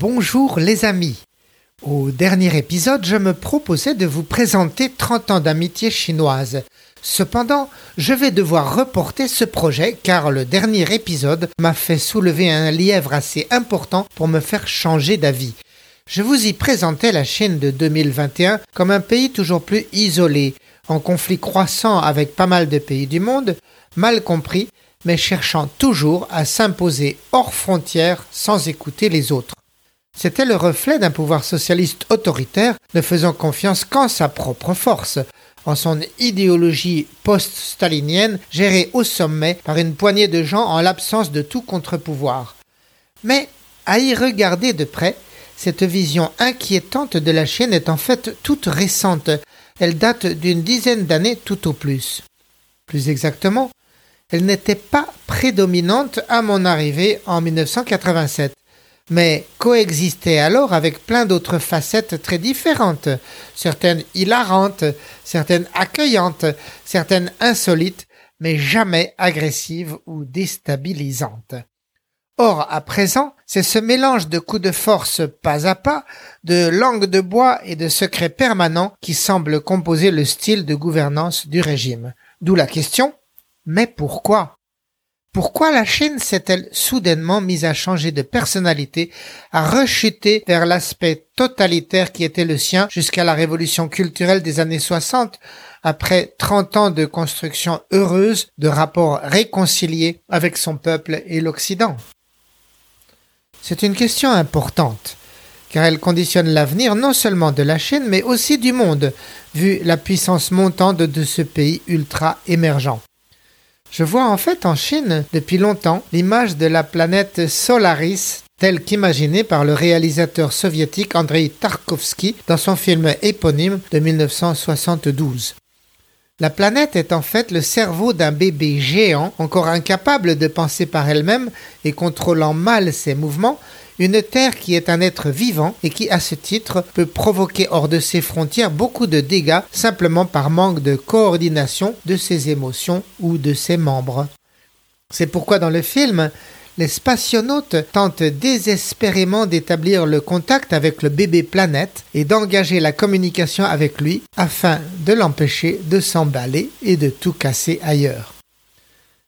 Bonjour les amis. Au dernier épisode, je me proposais de vous présenter 30 ans d'amitié chinoise. Cependant, je vais devoir reporter ce projet car le dernier épisode m'a fait soulever un lièvre assez important pour me faire changer d'avis. Je vous y présentais la Chine de 2021 comme un pays toujours plus isolé, en conflit croissant avec pas mal de pays du monde, mal compris, mais cherchant toujours à s'imposer hors frontières sans écouter les autres. C'était le reflet d'un pouvoir socialiste autoritaire ne faisant confiance qu'en sa propre force, en son idéologie post-stalinienne gérée au sommet par une poignée de gens en l'absence de tout contre-pouvoir. Mais, à y regarder de près, cette vision inquiétante de la Chine est en fait toute récente. Elle date d'une dizaine d'années tout au plus. Plus exactement, elle n'était pas prédominante à mon arrivée en 1987 mais coexistait alors avec plein d'autres facettes très différentes, certaines hilarantes, certaines accueillantes, certaines insolites, mais jamais agressives ou déstabilisantes. Or, à présent, c'est ce mélange de coups de force pas à pas, de langue de bois et de secrets permanents qui semble composer le style de gouvernance du régime. D'où la question, mais pourquoi? Pourquoi la Chine s'est-elle soudainement mise à changer de personnalité, à rechuter vers l'aspect totalitaire qui était le sien jusqu'à la révolution culturelle des années 60, après 30 ans de construction heureuse, de rapports réconciliés avec son peuple et l'Occident? C'est une question importante, car elle conditionne l'avenir non seulement de la Chine, mais aussi du monde, vu la puissance montante de ce pays ultra émergent. Je vois en fait en Chine depuis longtemps l'image de la planète Solaris telle qu'imaginée par le réalisateur soviétique Andrei Tarkovsky dans son film éponyme de 1972. La planète est en fait le cerveau d'un bébé géant, encore incapable de penser par elle-même et contrôlant mal ses mouvements, une Terre qui est un être vivant et qui, à ce titre, peut provoquer hors de ses frontières beaucoup de dégâts simplement par manque de coordination de ses émotions ou de ses membres. C'est pourquoi dans le film, les spationautes tentent désespérément d'établir le contact avec le bébé planète et d'engager la communication avec lui afin de l'empêcher de s'emballer et de tout casser ailleurs.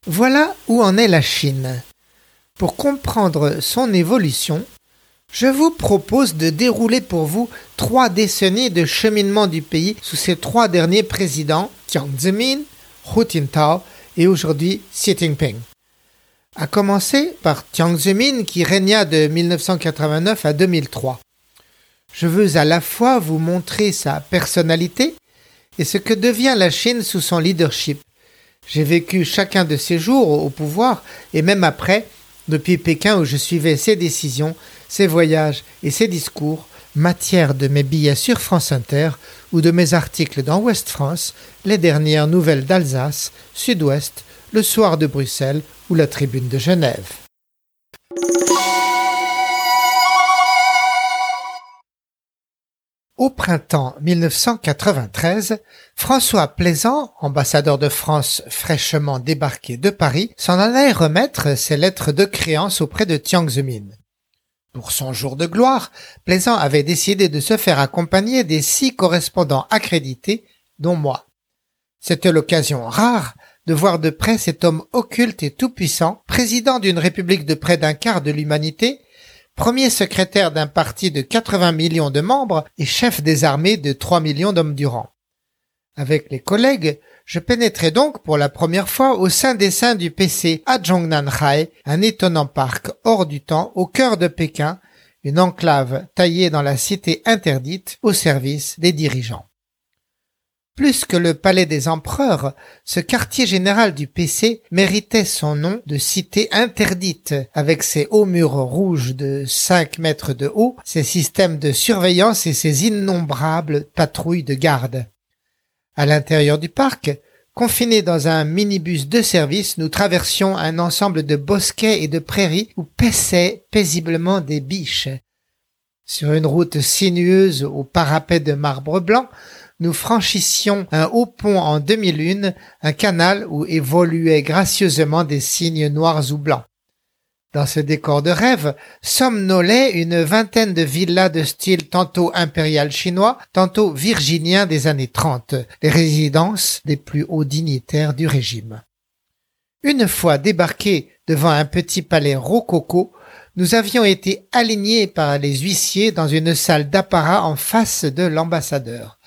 Voilà où en est la Chine. Pour comprendre son évolution, je vous propose de dérouler pour vous trois décennies de cheminement du pays sous ses trois derniers présidents, Jiang Zemin, Hu Jintao et aujourd'hui Xi Jinping. A commencer par Jiang Zemin qui régna de 1989 à 2003. Je veux à la fois vous montrer sa personnalité et ce que devient la Chine sous son leadership. J'ai vécu chacun de ses jours au pouvoir et même après depuis Pékin où je suivais ses décisions, ses voyages et ses discours, matière de mes billets sur France Inter ou de mes articles dans Ouest France, les dernières nouvelles d'Alsace, Sud-Ouest, le soir de Bruxelles ou la tribune de Genève. Au printemps 1993, François Plaisant, ambassadeur de France fraîchement débarqué de Paris, s'en allait remettre ses lettres de créance auprès de Jiang Zemin. Pour son jour de gloire, Plaisant avait décidé de se faire accompagner des six correspondants accrédités, dont moi. C'était l'occasion rare de voir de près cet homme occulte et tout-puissant, président d'une république de près d'un quart de l'humanité, premier secrétaire d'un parti de 80 millions de membres et chef des armées de 3 millions d'hommes durant. Avec les collègues, je pénétrai donc pour la première fois au sein des saints du PC à Zhongnanhai, un étonnant parc hors du temps au cœur de Pékin, une enclave taillée dans la cité interdite au service des dirigeants. Plus que le palais des empereurs, ce quartier général du PC méritait son nom de cité interdite, avec ses hauts murs rouges de 5 mètres de haut, ses systèmes de surveillance et ses innombrables patrouilles de garde. À l'intérieur du parc, Confinés dans un minibus de service, nous traversions un ensemble de bosquets et de prairies où paissaient paisiblement des biches. Sur une route sinueuse au parapet de marbre blanc, nous franchissions un haut pont en demi-lune, un canal où évoluaient gracieusement des cygnes noirs ou blancs. Dans ce décor de rêve, somnolaient une vingtaine de villas de style tantôt impérial chinois, tantôt virginien des années 30, les résidences des plus hauts dignitaires du régime. Une fois débarqués devant un petit palais rococo, nous avions été alignés par les huissiers dans une salle d'apparat en face de l'ambassadeur.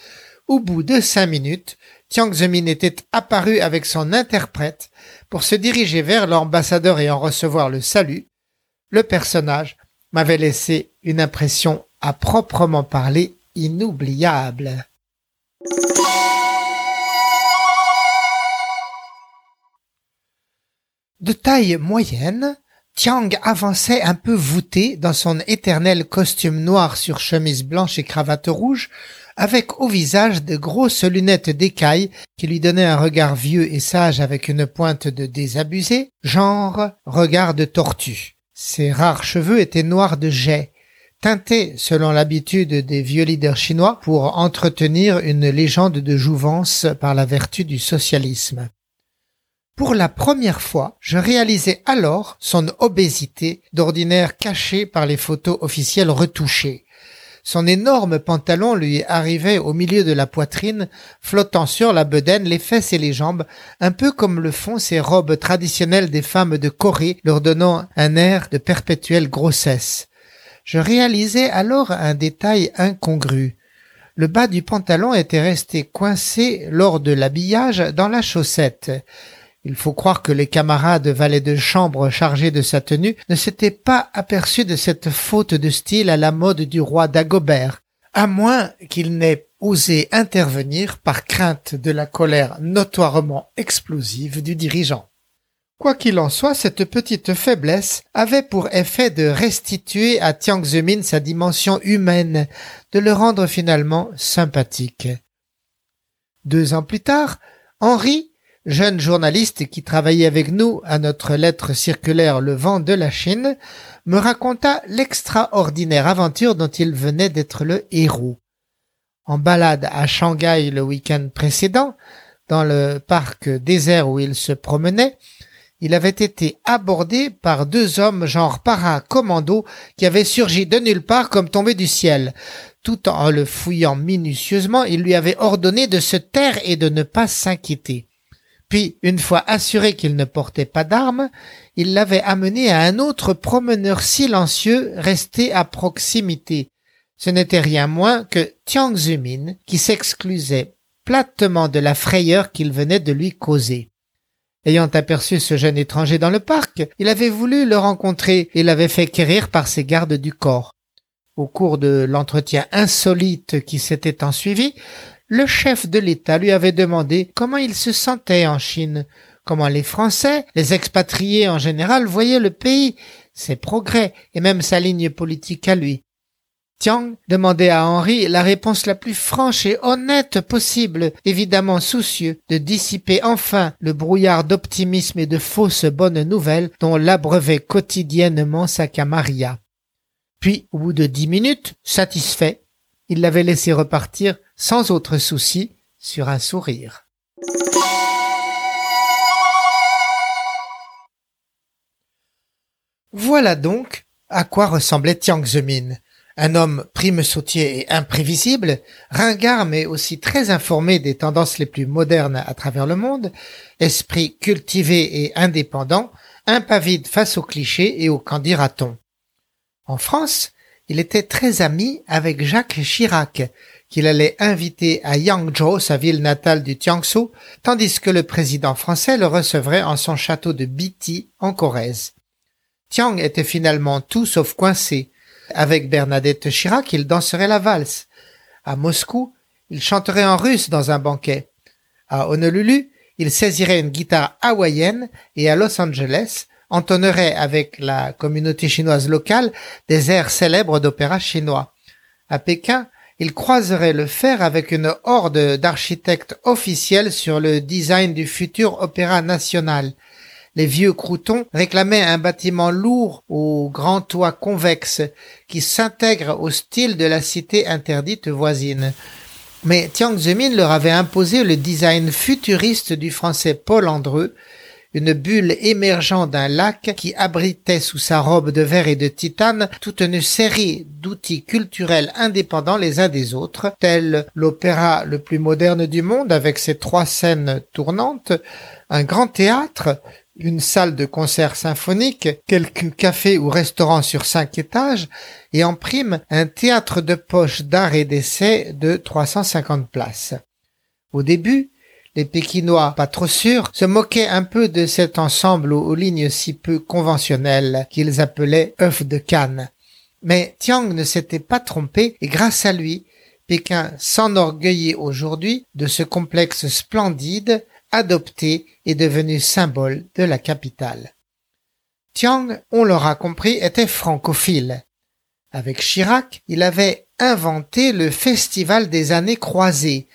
Au bout de cinq minutes, Tiang Zemin était apparu avec son interprète pour se diriger vers l'ambassadeur et en recevoir le salut. Le personnage m'avait laissé une impression à proprement parler inoubliable. De taille moyenne, Tiang avançait un peu voûté dans son éternel costume noir sur chemise blanche et cravate rouge, avec au visage de grosses lunettes d'écaille qui lui donnaient un regard vieux et sage avec une pointe de désabusé, genre regard de tortue. Ses rares cheveux étaient noirs de jet, teintés selon l'habitude des vieux leaders chinois pour entretenir une légende de jouvence par la vertu du socialisme. Pour la première fois, je réalisais alors son obésité d'ordinaire cachée par les photos officielles retouchées. Son énorme pantalon lui arrivait au milieu de la poitrine, flottant sur la bedaine, les fesses et les jambes, un peu comme le font ces robes traditionnelles des femmes de Corée, leur donnant un air de perpétuelle grossesse. Je réalisais alors un détail incongru. Le bas du pantalon était resté coincé lors de l'habillage dans la chaussette. Il faut croire que les camarades valets de chambre chargés de sa tenue ne s'étaient pas aperçus de cette faute de style à la mode du roi Dagobert, à moins qu'il n'ait osé intervenir par crainte de la colère notoirement explosive du dirigeant. Quoi qu'il en soit, cette petite faiblesse avait pour effet de restituer à Tiang Zemin sa dimension humaine, de le rendre finalement sympathique. Deux ans plus tard, Henri jeune journaliste qui travaillait avec nous à notre lettre circulaire Le vent de la Chine, me raconta l'extraordinaire aventure dont il venait d'être le héros. En balade à Shanghai le week-end précédent, dans le parc désert où il se promenait, il avait été abordé par deux hommes genre para-commando qui avaient surgi de nulle part comme tombés du ciel. Tout en le fouillant minutieusement, il lui avait ordonné de se taire et de ne pas s'inquiéter. Puis, une fois assuré qu'il ne portait pas d'armes, il l'avait amené à un autre promeneur silencieux resté à proximité. Ce n'était rien moins que Tiang Zumin qui s'exclusait platement de la frayeur qu'il venait de lui causer. Ayant aperçu ce jeune étranger dans le parc, il avait voulu le rencontrer et l'avait fait quérir par ses gardes du corps. Au cours de l'entretien insolite qui s'était ensuivi, le chef de l'État lui avait demandé comment il se sentait en Chine, comment les Français, les expatriés en général, voyaient le pays, ses progrès et même sa ligne politique à lui. Tiang demandait à Henri la réponse la plus franche et honnête possible, évidemment soucieux de dissiper enfin le brouillard d'optimisme et de fausses bonnes nouvelles dont l'abreuvait quotidiennement sa Camaria. Puis, au bout de dix minutes, satisfait, il l'avait laissé repartir sans autre souci, sur un sourire. Voilà donc à quoi ressemblait Tiang Zemin, un homme prime-sautier et imprévisible, ringard mais aussi très informé des tendances les plus modernes à travers le monde, esprit cultivé et indépendant, impavide face aux clichés et aux candidatons. En France, il était très ami avec Jacques Chirac, qu'il allait inviter à Yangzhou, sa ville natale du Jiangsu, tandis que le président français le recevrait en son château de Biti, en Corrèze. Tiang était finalement tout sauf coincé. Avec Bernadette Chirac, il danserait la valse. À Moscou, il chanterait en russe dans un banquet. À Honolulu, il saisirait une guitare hawaïenne et à Los Angeles, entonnerait avec la communauté chinoise locale des airs célèbres d'opéra chinois. À Pékin, il croiserait le fer avec une horde d'architectes officiels sur le design du futur opéra national. Les vieux croutons réclamaient un bâtiment lourd au grand toit convexe qui s'intègre au style de la cité interdite voisine. Mais Tiang Zemin leur avait imposé le design futuriste du français Paul Andreu, une bulle émergeant d'un lac qui abritait sous sa robe de verre et de titane toute une série d'outils culturels indépendants les uns des autres, tels l'opéra le plus moderne du monde avec ses trois scènes tournantes, un grand théâtre, une salle de concert symphonique, quelques cafés ou restaurants sur cinq étages, et en prime un théâtre de poche d'art et d'essai de 350 places. Au début, les Pékinois, pas trop sûrs, se moquaient un peu de cet ensemble aux, lignes si peu conventionnelles qu'ils appelaient œufs de canne. Mais Tiang ne s'était pas trompé et grâce à lui, Pékin s'enorgueillit aujourd'hui de ce complexe splendide, adopté et devenu symbole de la capitale. Tiang, on l'aura compris, était francophile. Avec Chirac, il avait inventé le festival des années croisées,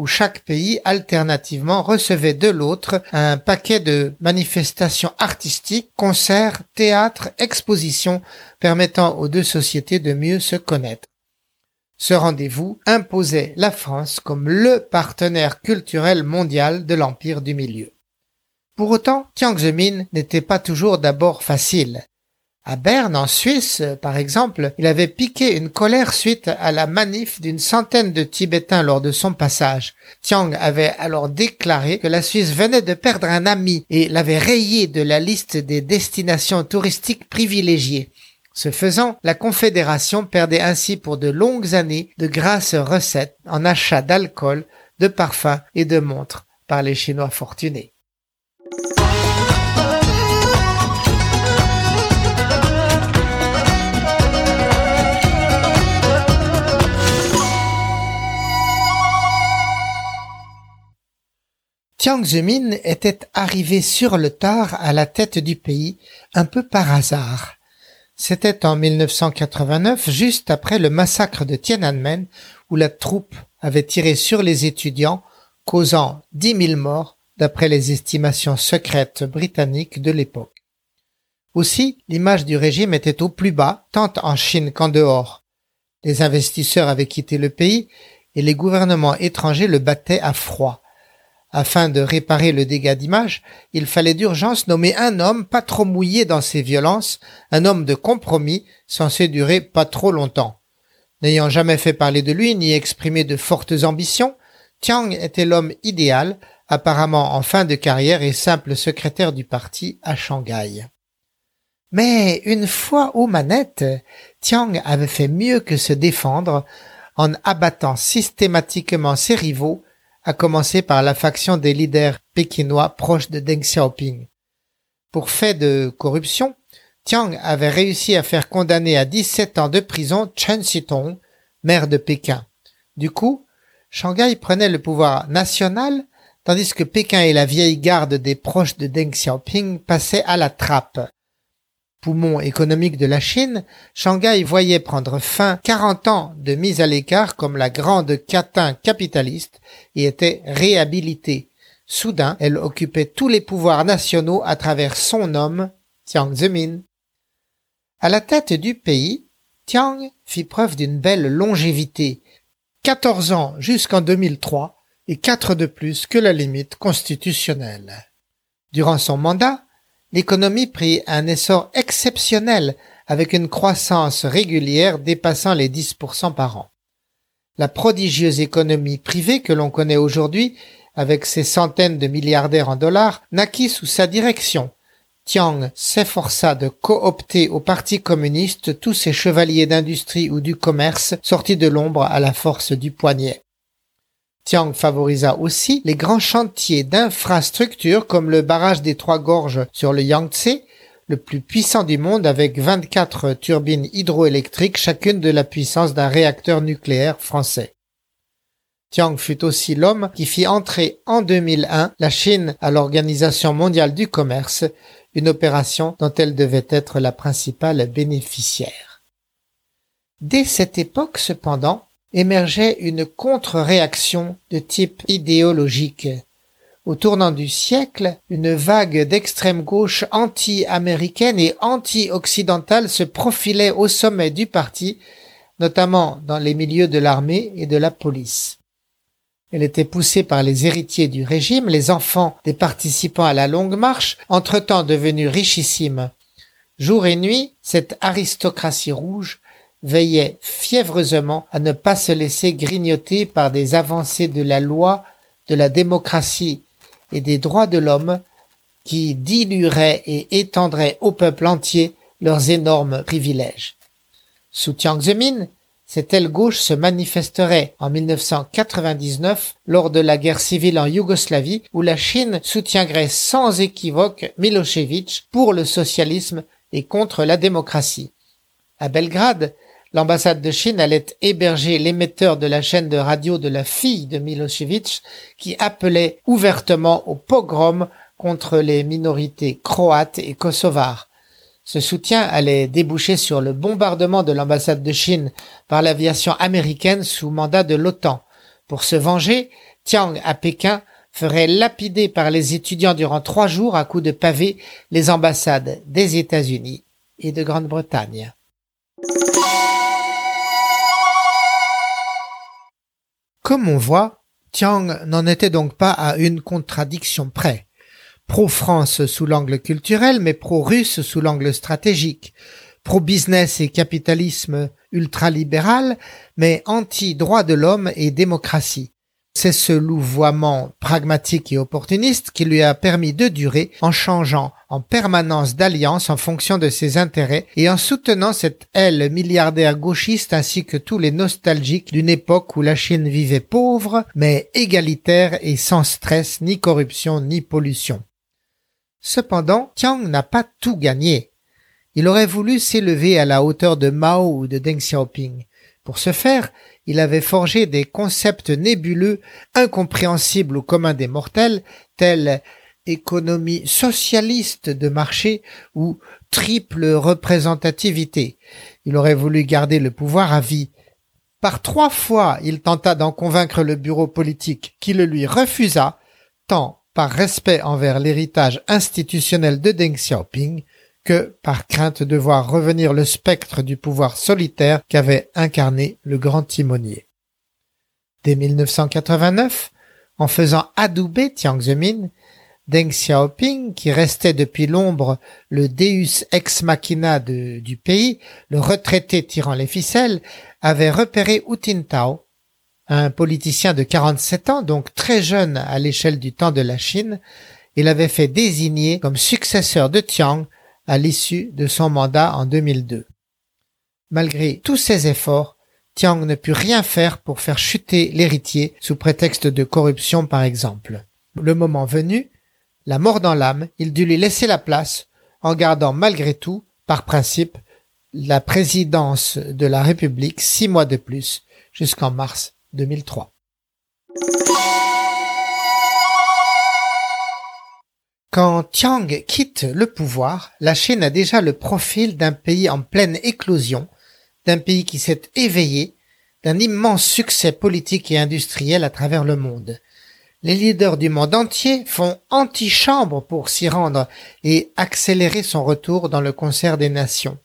où chaque pays alternativement recevait de l'autre un paquet de manifestations artistiques, concerts, théâtres, expositions permettant aux deux sociétés de mieux se connaître. Ce rendez-vous imposait la France comme le partenaire culturel mondial de l'Empire du Milieu. Pour autant, Jiang Zemin n'était pas toujours d'abord facile. À Berne, en Suisse, par exemple, il avait piqué une colère suite à la manif d'une centaine de Tibétains lors de son passage. Tiang avait alors déclaré que la Suisse venait de perdre un ami et l'avait rayé de la liste des destinations touristiques privilégiées. Ce faisant, la Confédération perdait ainsi pour de longues années de grasses recettes en achat d'alcool, de parfums et de montres par les Chinois fortunés. Jiang Zemin était arrivé sur le tard à la tête du pays un peu par hasard. C'était en 1989, juste après le massacre de Tiananmen, où la troupe avait tiré sur les étudiants, causant dix mille morts d'après les estimations secrètes britanniques de l'époque. Aussi, l'image du régime était au plus bas, tant en Chine qu'en dehors. Les investisseurs avaient quitté le pays et les gouvernements étrangers le battaient à froid. Afin de réparer le dégât d'image, il fallait d'urgence nommer un homme pas trop mouillé dans ses violences, un homme de compromis censé durer pas trop longtemps. N'ayant jamais fait parler de lui ni exprimé de fortes ambitions, Tiang était l'homme idéal, apparemment en fin de carrière et simple secrétaire du parti à Shanghai. Mais une fois aux manettes, Tiang avait fait mieux que se défendre en abattant systématiquement ses rivaux à commencer par la faction des leaders pékinois proches de Deng Xiaoping. Pour fait de corruption, Tiang avait réussi à faire condamner à 17 ans de prison Chen Xitong, maire de Pékin. Du coup, Shanghai prenait le pouvoir national, tandis que Pékin et la vieille garde des proches de Deng Xiaoping passaient à la trappe poumon économique de la Chine, Shanghai voyait prendre fin 40 ans de mise à l'écart comme la grande catin capitaliste et était réhabilitée. Soudain, elle occupait tous les pouvoirs nationaux à travers son homme, Jiang Zemin. À la tête du pays, Tiang fit preuve d'une belle longévité, 14 ans jusqu'en 2003 et 4 de plus que la limite constitutionnelle. Durant son mandat, l'économie prit un essor exceptionnel avec une croissance régulière dépassant les 10% par an. La prodigieuse économie privée que l'on connaît aujourd'hui, avec ses centaines de milliardaires en dollars, naquit sous sa direction. Tiang s'efforça de coopter au Parti communiste tous ces chevaliers d'industrie ou du commerce sortis de l'ombre à la force du poignet. Tiang favorisa aussi les grands chantiers d'infrastructures comme le barrage des Trois Gorges sur le Yangtze, le plus puissant du monde avec 24 turbines hydroélectriques, chacune de la puissance d'un réacteur nucléaire français. Tiang fut aussi l'homme qui fit entrer en 2001 la Chine à l'Organisation mondiale du commerce, une opération dont elle devait être la principale bénéficiaire. Dès cette époque, cependant, émergeait une contre-réaction de type idéologique. Au tournant du siècle, une vague d'extrême gauche anti-américaine et anti-occidentale se profilait au sommet du parti, notamment dans les milieux de l'armée et de la police. Elle était poussée par les héritiers du régime, les enfants des participants à la longue marche, entre-temps devenus richissimes. Jour et nuit, cette aristocratie rouge veillait fiévreusement à ne pas se laisser grignoter par des avancées de la loi, de la démocratie et des droits de l'homme qui dilueraient et étendraient au peuple entier leurs énormes privilèges. Sous Jiang Zemin, cette aile gauche se manifesterait en 1999 lors de la guerre civile en Yougoslavie où la Chine soutiendrait sans équivoque Milosevic pour le socialisme et contre la démocratie. À Belgrade, l'ambassade de Chine allait héberger l'émetteur de la chaîne de radio de la fille de Milosevic qui appelait ouvertement au pogrom contre les minorités croates et kosovares. Ce soutien allait déboucher sur le bombardement de l'ambassade de Chine par l'aviation américaine sous mandat de l'OTAN. Pour se venger, Tiang à Pékin ferait lapider par les étudiants durant trois jours à coups de pavés les ambassades des États-Unis et de Grande-Bretagne. Comme on voit, Tiang n'en était donc pas à une contradiction près. Pro-France sous l'angle culturel, mais pro-russe sous l'angle stratégique. Pro-business et capitalisme ultralibéral, mais anti-droit de l'homme et démocratie. C'est ce louvoiement pragmatique et opportuniste qui lui a permis de durer en changeant en permanence d'alliance en fonction de ses intérêts et en soutenant cette aile milliardaire gauchiste ainsi que tous les nostalgiques d'une époque où la Chine vivait pauvre mais égalitaire et sans stress ni corruption ni pollution. Cependant, Tiang n'a pas tout gagné. Il aurait voulu s'élever à la hauteur de Mao ou de Deng Xiaoping. Pour ce faire, il avait forgé des concepts nébuleux, incompréhensibles au commun des mortels, tels économie socialiste de marché ou triple représentativité. Il aurait voulu garder le pouvoir à vie. Par trois fois, il tenta d'en convaincre le bureau politique qui le lui refusa, tant par respect envers l'héritage institutionnel de Deng Xiaoping que par crainte de voir revenir le spectre du pouvoir solitaire qu'avait incarné le grand timonier. Dès 1989, en faisant adouber Jiang Zemin, Deng Xiaoping, qui restait depuis l'ombre le deus ex machina du pays, le retraité tirant les ficelles, avait repéré Hu Tintao, un politicien de 47 ans, donc très jeune à l'échelle du temps de la Chine, et l'avait fait désigner comme successeur de Tiang à l'issue de son mandat en 2002. Malgré tous ses efforts, Tiang ne put rien faire pour faire chuter l'héritier sous prétexte de corruption par exemple. Le moment venu, la mort dans l'âme, il dut lui laisser la place en gardant malgré tout, par principe, la présidence de la République six mois de plus jusqu'en mars 2003. Quand Tiang quitte le pouvoir, la Chine a déjà le profil d'un pays en pleine éclosion, d'un pays qui s'est éveillé, d'un immense succès politique et industriel à travers le monde. Les leaders du monde entier font antichambre pour s'y rendre et accélérer son retour dans le concert des nations.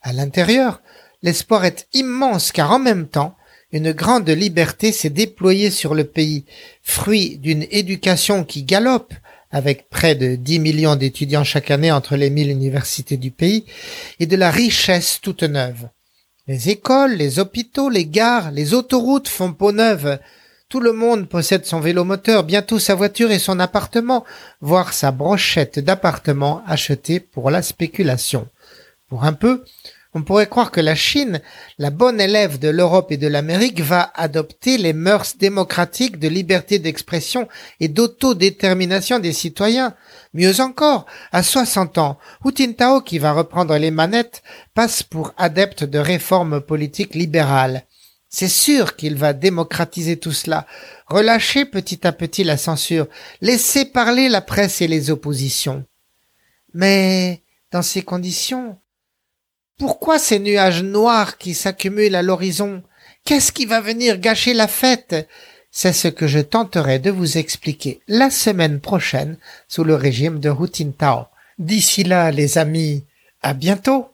À l'intérieur, l'espoir est immense car en même temps, une grande liberté s'est déployée sur le pays, fruit d'une éducation qui galope, avec près de 10 millions d'étudiants chaque année entre les mille universités du pays, et de la richesse toute neuve. Les écoles, les hôpitaux, les gares, les autoroutes font peau neuve. Tout le monde possède son vélo moteur, bientôt sa voiture et son appartement, voire sa brochette d'appartement achetée pour la spéculation. Pour un peu, on pourrait croire que la Chine, la bonne élève de l'Europe et de l'Amérique, va adopter les mœurs démocratiques de liberté d'expression et d'autodétermination des citoyens. Mieux encore, à 60 ans, Hu Jintao, qui va reprendre les manettes, passe pour adepte de réformes politiques libérales. C'est sûr qu'il va démocratiser tout cela, relâcher petit à petit la censure, laisser parler la presse et les oppositions. Mais, dans ces conditions, pourquoi ces nuages noirs qui s'accumulent à l'horizon, Qu'est-ce qui va venir gâcher la fête? C'est ce que je tenterai de vous expliquer la semaine prochaine sous le régime de Hu Tao. D'ici là, les amis, à bientôt